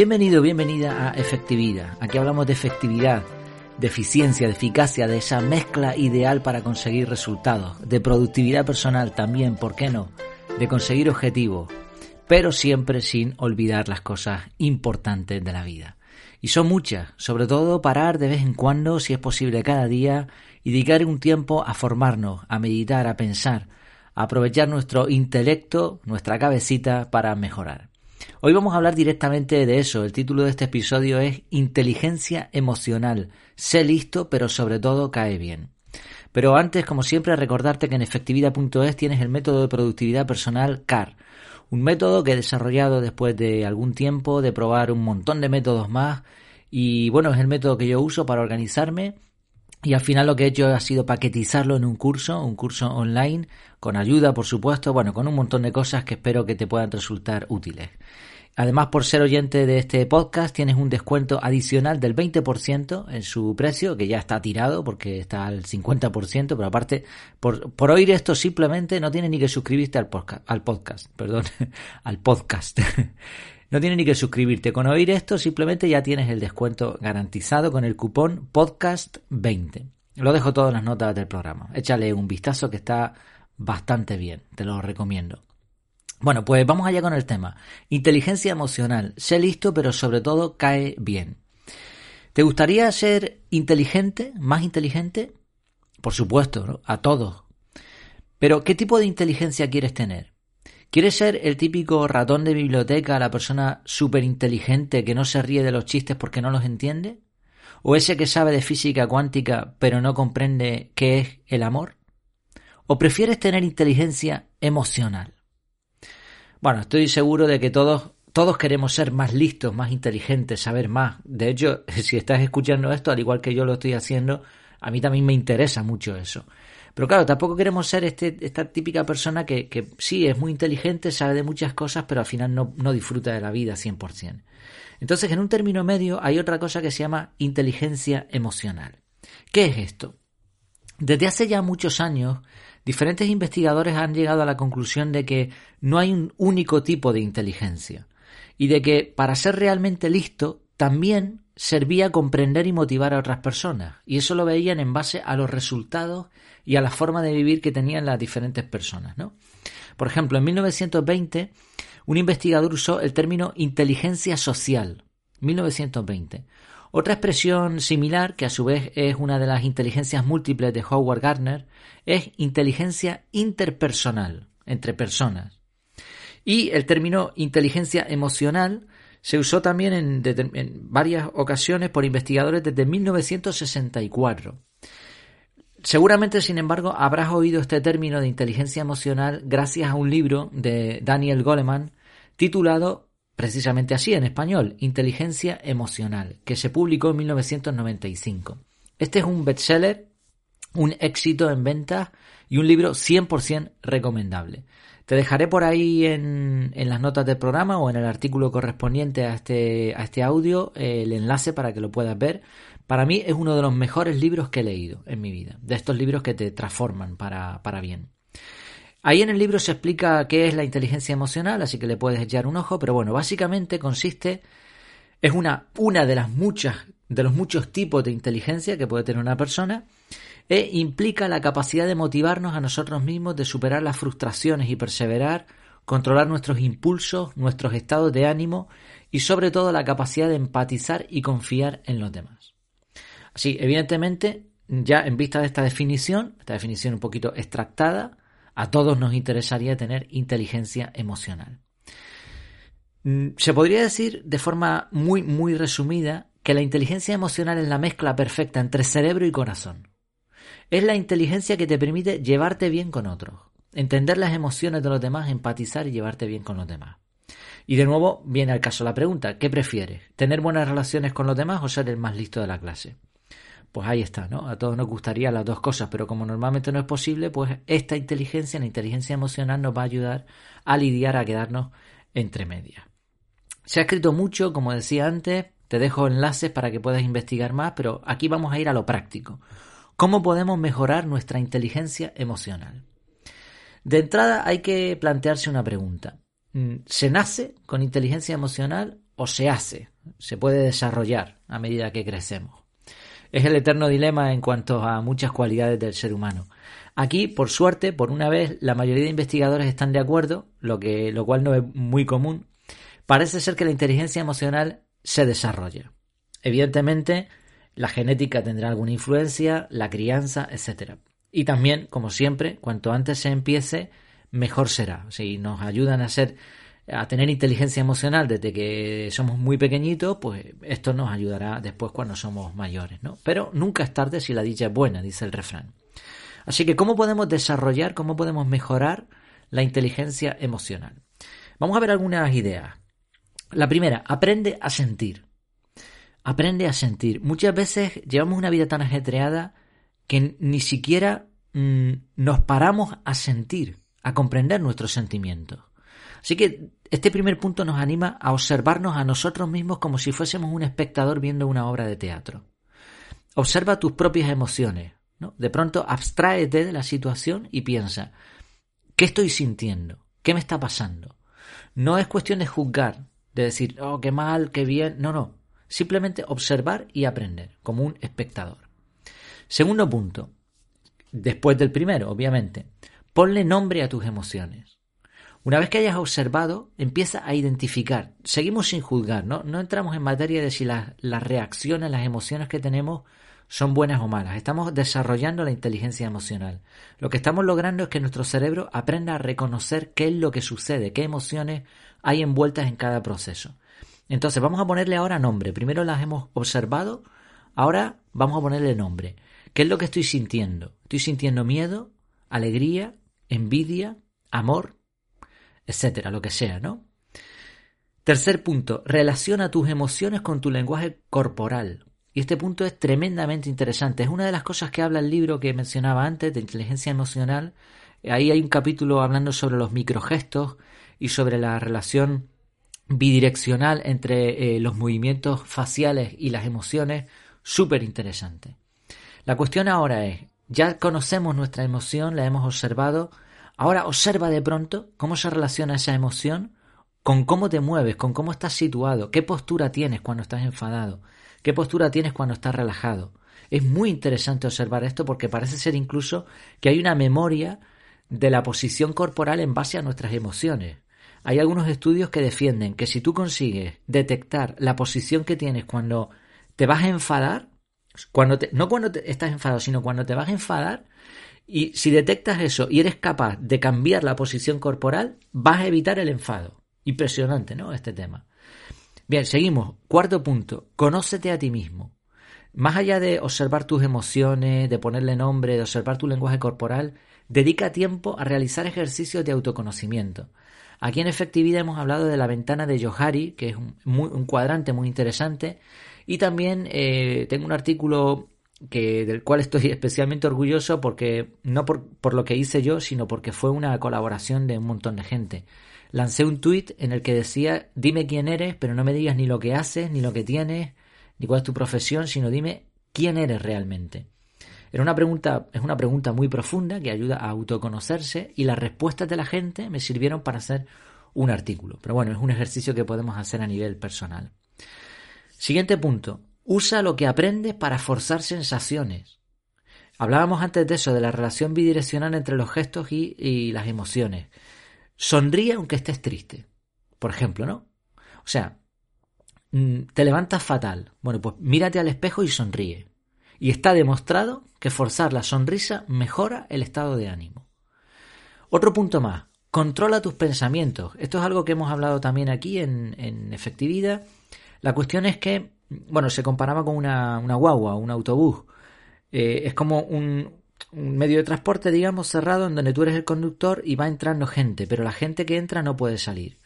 Bienvenido, bienvenida a Efectividad. Aquí hablamos de efectividad, de eficiencia, de eficacia, de esa mezcla ideal para conseguir resultados, de productividad personal también, ¿por qué no? De conseguir objetivos, pero siempre sin olvidar las cosas importantes de la vida. Y son muchas, sobre todo parar de vez en cuando, si es posible cada día, y dedicar un tiempo a formarnos, a meditar, a pensar, a aprovechar nuestro intelecto, nuestra cabecita para mejorar. Hoy vamos a hablar directamente de eso. El título de este episodio es Inteligencia emocional. Sé listo, pero sobre todo cae bien. Pero antes, como siempre, recordarte que en efectividad.es tienes el método de productividad personal CAR. Un método que he desarrollado después de algún tiempo de probar un montón de métodos más. Y bueno, es el método que yo uso para organizarme y al final lo que he hecho ha sido paquetizarlo en un curso, un curso online, con ayuda, por supuesto, bueno, con un montón de cosas que espero que te puedan resultar útiles. Además, por ser oyente de este podcast, tienes un descuento adicional del 20% en su precio, que ya está tirado porque está al 50%, pero aparte, por, por oír esto simplemente no tienes ni que suscribirte al podcast, al podcast, perdón, al podcast. No tienes ni que suscribirte. Con oír esto simplemente ya tienes el descuento garantizado con el cupón podcast20. Lo dejo todo en las notas del programa. Échale un vistazo que está bastante bien. Te lo recomiendo. Bueno, pues vamos allá con el tema. Inteligencia emocional. Sé listo, pero sobre todo cae bien. ¿Te gustaría ser inteligente, más inteligente? Por supuesto, a todos. Pero, ¿qué tipo de inteligencia quieres tener? ¿Quieres ser el típico ratón de biblioteca, la persona súper inteligente que no se ríe de los chistes porque no los entiende? ¿O ese que sabe de física cuántica pero no comprende qué es el amor? ¿O prefieres tener inteligencia emocional? Bueno, estoy seguro de que todos, todos queremos ser más listos, más inteligentes, saber más. De hecho, si estás escuchando esto, al igual que yo lo estoy haciendo, a mí también me interesa mucho eso. Pero claro, tampoco queremos ser este, esta típica persona que, que, sí es muy inteligente, sabe de muchas cosas, pero al final no, no disfruta de la vida 100%. Entonces, en un término medio hay otra cosa que se llama inteligencia emocional. ¿Qué es esto? Desde hace ya muchos años, diferentes investigadores han llegado a la conclusión de que no hay un único tipo de inteligencia y de que para ser realmente listo también servía comprender y motivar a otras personas y eso lo veían en base a los resultados y a la forma de vivir que tenían las diferentes personas. ¿no? Por ejemplo, en 1920 un investigador usó el término inteligencia social. 1920 otra expresión similar, que a su vez es una de las inteligencias múltiples de Howard Gardner, es inteligencia interpersonal, entre personas. Y el término inteligencia emocional se usó también en, varias ocasiones por investigadores desde 1964. Seguramente, sin embargo, habrás oído este término de inteligencia emocional gracias a un libro de Daniel Goleman titulado precisamente así en español, Inteligencia Emocional, que se publicó en 1995. Este es un bestseller, un éxito en ventas y un libro 100% recomendable. Te dejaré por ahí en, en, las notas del programa o en el artículo correspondiente a este, a este audio el enlace para que lo puedas ver. Para mí es uno de los mejores libros que he leído en mi vida, de estos libros que te transforman para, para bien. Ahí en el libro se explica qué es la inteligencia emocional, así que le puedes echar un ojo, pero bueno, básicamente consiste, es una, una de las muchas, de los muchos tipos de inteligencia que puede tener una persona, e implica la capacidad de motivarnos a nosotros mismos, de superar las frustraciones y perseverar, controlar nuestros impulsos, nuestros estados de ánimo y sobre todo la capacidad de empatizar y confiar en los demás. Así, evidentemente, ya en vista de esta definición, esta definición un poquito extractada, a todos nos interesaría tener inteligencia emocional. Mm, se podría decir de forma muy, muy resumida que la inteligencia emocional es la mezcla perfecta entre cerebro y corazón. Es la inteligencia que te permite llevarte bien con otros, entender las emociones de los demás, empatizar y llevarte bien con los demás. Y de nuevo viene al caso la pregunta, ¿qué prefieres? ¿Tener buenas relaciones con los demás o ser el más listo de la clase? Pues ahí está, ¿no? A todos nos gustaría las dos cosas, pero como normalmente no es posible, pues esta inteligencia, la inteligencia emocional, nos va a ayudar a lidiar, a quedarnos entre medias. Se ha escrito mucho, como decía antes, te dejo enlaces para que puedas investigar más, pero aquí vamos a ir a lo práctico. ¿Cómo podemos mejorar nuestra inteligencia emocional? De entrada hay que plantearse una pregunta. ¿Se nace con inteligencia emocional o se hace, se puede desarrollar a medida que crecemos. Es el eterno dilema en cuanto a muchas cualidades del ser humano. Aquí, por suerte, por una vez, la mayoría de investigadores están de acuerdo, lo, que, lo cual no es muy común. Parece ser que la inteligencia emocional se desarrolla. Evidentemente, la genética tendrá alguna influencia, la crianza, etc. Y también, como siempre, cuanto antes se empiece, mejor será. Si nos ayudan a ser a tener inteligencia emocional desde que somos muy pequeñitos, pues esto nos ayudará después cuando somos mayores, ¿no? Pero nunca es tarde si la dicha es buena, dice el refrán. Así que, ¿cómo podemos desarrollar, cómo podemos mejorar la inteligencia emocional? Vamos a ver algunas ideas. La primera, aprende a sentir. Aprende a sentir. Muchas veces llevamos una vida tan ajetreada que ni siquiera mm, nos paramos a sentir, a comprender nuestros sentimientos. Así que este primer punto nos anima a observarnos a nosotros mismos como si fuésemos un espectador viendo una obra de teatro. Observa tus propias emociones. ¿no? De pronto abstráete de la situación y piensa, ¿qué estoy sintiendo? ¿Qué me está pasando? No es cuestión de juzgar, de decir, oh, qué mal, qué bien. No, no. Simplemente observar y aprender, como un espectador. Segundo punto, después del primero, obviamente, ponle nombre a tus emociones. Una vez que hayas observado, empieza a identificar. Seguimos sin juzgar, ¿no? No entramos en materia de si las, las reacciones, las emociones que tenemos son buenas o malas. Estamos desarrollando la inteligencia emocional. Lo que estamos logrando es que nuestro cerebro aprenda a reconocer qué es lo que sucede, qué emociones hay envueltas en cada proceso. Entonces vamos a ponerle ahora nombre. Primero las hemos observado, ahora vamos a ponerle nombre. ¿Qué es lo que estoy sintiendo? Estoy sintiendo miedo, alegría, envidia, amor, etcétera, lo que sea, ¿no? Tercer punto, relaciona tus emociones con tu lenguaje corporal. Y este punto es tremendamente interesante. Es una de las cosas que habla el libro que mencionaba antes de inteligencia emocional. Ahí hay un capítulo hablando sobre los microgestos y sobre la relación bidireccional entre eh, los movimientos faciales y las emociones. Súper interesante. La cuestión ahora es, ya conocemos nuestra emoción, la hemos observado, Ahora observa de pronto cómo se relaciona esa emoción con cómo te mueves, con cómo estás situado, qué postura tienes cuando estás enfadado, qué postura tienes cuando estás relajado. Es muy interesante observar esto porque parece ser incluso que hay una memoria de la posición corporal en base a nuestras emociones. Hay algunos estudios que defienden que si tú consigues detectar la posición que tienes cuando te vas a enfadar, cuando no cuando estás enfadado, sino cuando te vas a enfadar, y si detectas eso y eres capaz de cambiar la posición corporal, vas a evitar el enfado. Impresionante, ¿no? Este tema. Bien, seguimos. Cuarto punto. Conócete a ti mismo. Más allá de observar tus emociones, de ponerle nombre, de observar tu lenguaje corporal, dedica tiempo a realizar ejercicios de autoconocimiento. Aquí en efectividad hemos hablado de la ventana de Johari, que es un, un cuadrante muy interesante, y también eh, tengo un artículo que, del cual estoy especialmente orgulloso porque no por, lo que hice yo, sino porque fue una colaboración de un montón de gente. Lancé un tuit en el que decía, dime quién eres, pero no me digas ni lo que haces, ni lo que tienes, ni cuál es tu profesión, sino dime quién eres realmente. Era una pregunta, es una pregunta muy profunda que ayuda a autoconocerse y las respuestas de la gente me sirvieron para hacer un artículo. Pero bueno, es un ejercicio que podemos hacer a nivel personal. Siguiente punto. Usa lo que aprendes para forzar sensaciones. Hablábamos antes de eso, de la relación bidireccional entre los gestos y, las emociones. Sonríe aunque estés triste. Por ejemplo, ¿no? O sea, mm, te levantas fatal. Bueno, pues mírate al espejo y sonríe. Y está demostrado que forzar la sonrisa mejora el estado de ánimo. Otro punto más. Controla tus pensamientos. Esto es algo que hemos hablado también aquí en, en efectividad. La cuestión es que bueno, se comparaba con una, una guagua, un autobús. Eh, es como un, medio de transporte, digamos, cerrado en donde tú eres el conductor y va entrando gente, pero la gente que entra no puede salir.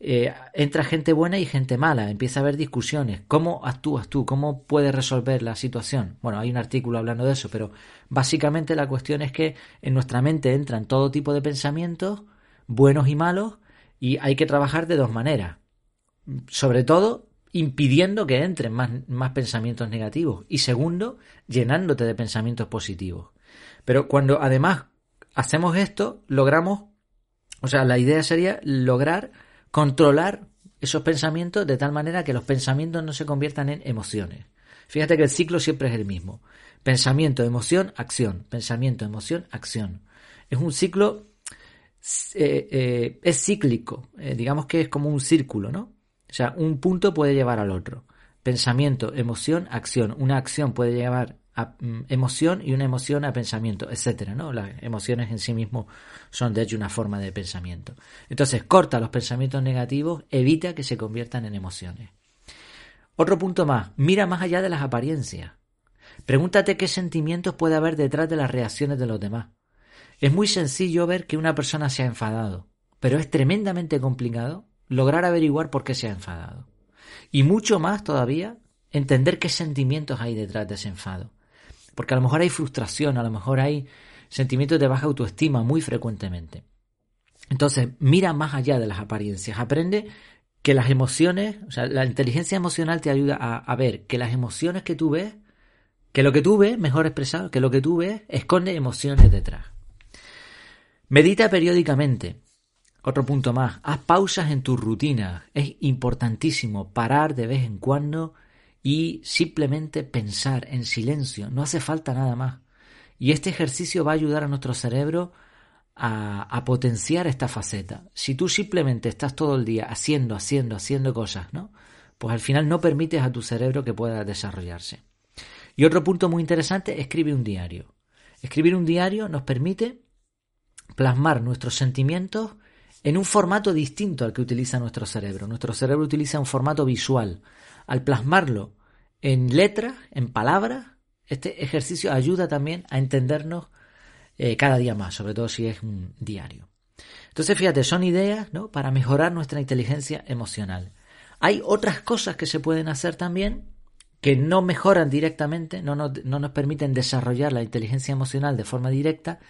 Eh, entra gente buena y gente mala, empieza a haber discusiones. ¿Cómo actúas tú? ¿Cómo puedes resolver la situación? Bueno, hay un artículo hablando de eso, pero básicamente la cuestión es que en nuestra mente entran todo tipo de pensamientos, buenos y malos, y hay que trabajar de dos maneras. Sobre todo, impidiendo que entren más, más pensamientos negativos. Y segundo, llenándote de pensamientos positivos. Pero cuando además hacemos esto, logramos, o sea, la idea sería lograr controlar esos pensamientos de tal manera que los pensamientos no se conviertan en emociones. Fíjate que el ciclo siempre es el mismo. Pensamiento, emoción, acción. Pensamiento, emoción, acción. Es un ciclo, eh, eh, es cíclico. Eh, digamos que es como un círculo, ¿no? O sea, un punto puede llevar al otro. Pensamiento, emoción, acción. Una acción puede llevar a mm, emoción y una emoción a pensamiento, etcétera, ¿no? Las emociones en sí mismo son de hecho una forma de pensamiento. Entonces, corta los pensamientos negativos, evita que se conviertan en emociones. Otro punto más, mira más allá de las apariencias. Pregúntate qué sentimientos puede haber detrás de las reacciones de los demás. Es muy sencillo ver que una persona se ha enfadado, pero es tremendamente complicado lograr averiguar por qué se ha enfadado. Y mucho más todavía entender qué sentimientos hay detrás de ese enfado. Porque a lo mejor hay frustración, a lo mejor hay sentimientos de baja autoestima muy frecuentemente. Entonces, mira más allá de las apariencias, aprende que las emociones, o sea, la inteligencia emocional te ayuda a, ver que las emociones que tú ves, que lo que tú ves, mejor expresado, que lo que tú ves esconde emociones detrás. Medita periódicamente. Otro punto más, haz pausas en tu rutina. Es importantísimo parar de vez en cuando y simplemente pensar en silencio. No hace falta nada más. Y este ejercicio va a ayudar a nuestro cerebro a, potenciar esta faceta. Si tú simplemente estás todo el día haciendo, haciendo, haciendo cosas, ¿no? Pues al final no permites a tu cerebro que pueda desarrollarse. Y otro punto muy interesante, escribe un diario. Escribir un diario nos permite plasmar nuestros sentimientos en un formato distinto al que utiliza nuestro cerebro. Nuestro cerebro utiliza un formato visual. Al plasmarlo en letras, en palabras, este ejercicio ayuda también a entendernos eh, cada día más, sobre todo si es un diario. Entonces, fíjate, son ideas ¿no? para mejorar nuestra inteligencia emocional. Hay otras cosas que se pueden hacer también que no mejoran directamente, no no nos permiten desarrollar la inteligencia emocional de forma directa,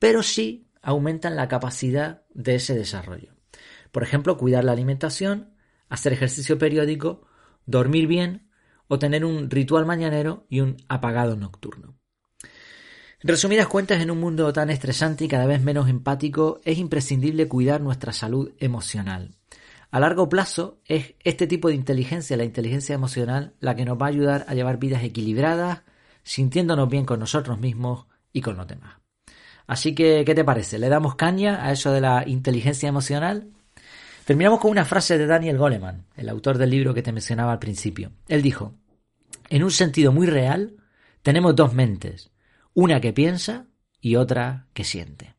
pero sí aumentan la capacidad de ese desarrollo. Por ejemplo, cuidar la alimentación, hacer ejercicio periódico, dormir bien o tener un ritual mañanero y un apagado nocturno. En resumidas cuentas, en un mundo tan estresante y cada vez menos empático, es imprescindible cuidar nuestra salud emocional. A largo plazo es este tipo de inteligencia, la inteligencia emocional, la que nos va a ayudar a llevar vidas equilibradas, sintiéndonos bien con nosotros mismos y con los demás. Así que, ¿qué te parece? ¿Le damos caña a eso de la inteligencia emocional? Terminamos con una frase de Daniel Goleman, el autor del libro que te mencionaba al principio. Él dijo, en un sentido muy real, tenemos dos mentes, una que piensa y otra que siente.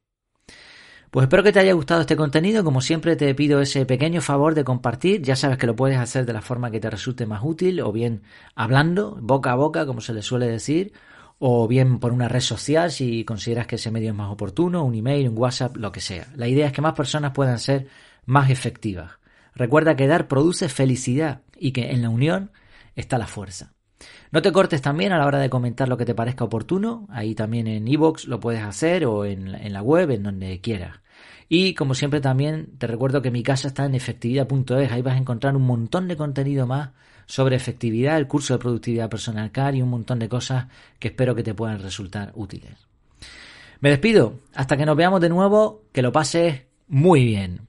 Pues espero que te haya gustado este contenido. Como siempre te pido ese pequeño favor de compartir. Ya sabes que lo puedes hacer de la forma que te resulte más útil, o bien hablando, boca a boca, como se le suele decir, o bien por una red social si consideras que ese medio es más oportuno, un email, un WhatsApp, lo que sea. La idea es que más personas puedan ser más efectivas. Recuerda que dar produce felicidad y que en la unión está la fuerza. No te cortes también a la hora de comentar lo que te parezca oportuno. Ahí también en iVoox lo puedes hacer o en, en la web, en donde quieras. Y como siempre también te recuerdo que mi casa está en efectividad.es. Ahí vas a encontrar un montón de contenido más sobre efectividad, el curso de productividad personal CAR y un montón de cosas que espero que te puedan resultar útiles. Me despido. Hasta que nos veamos de nuevo. Que lo pases muy bien.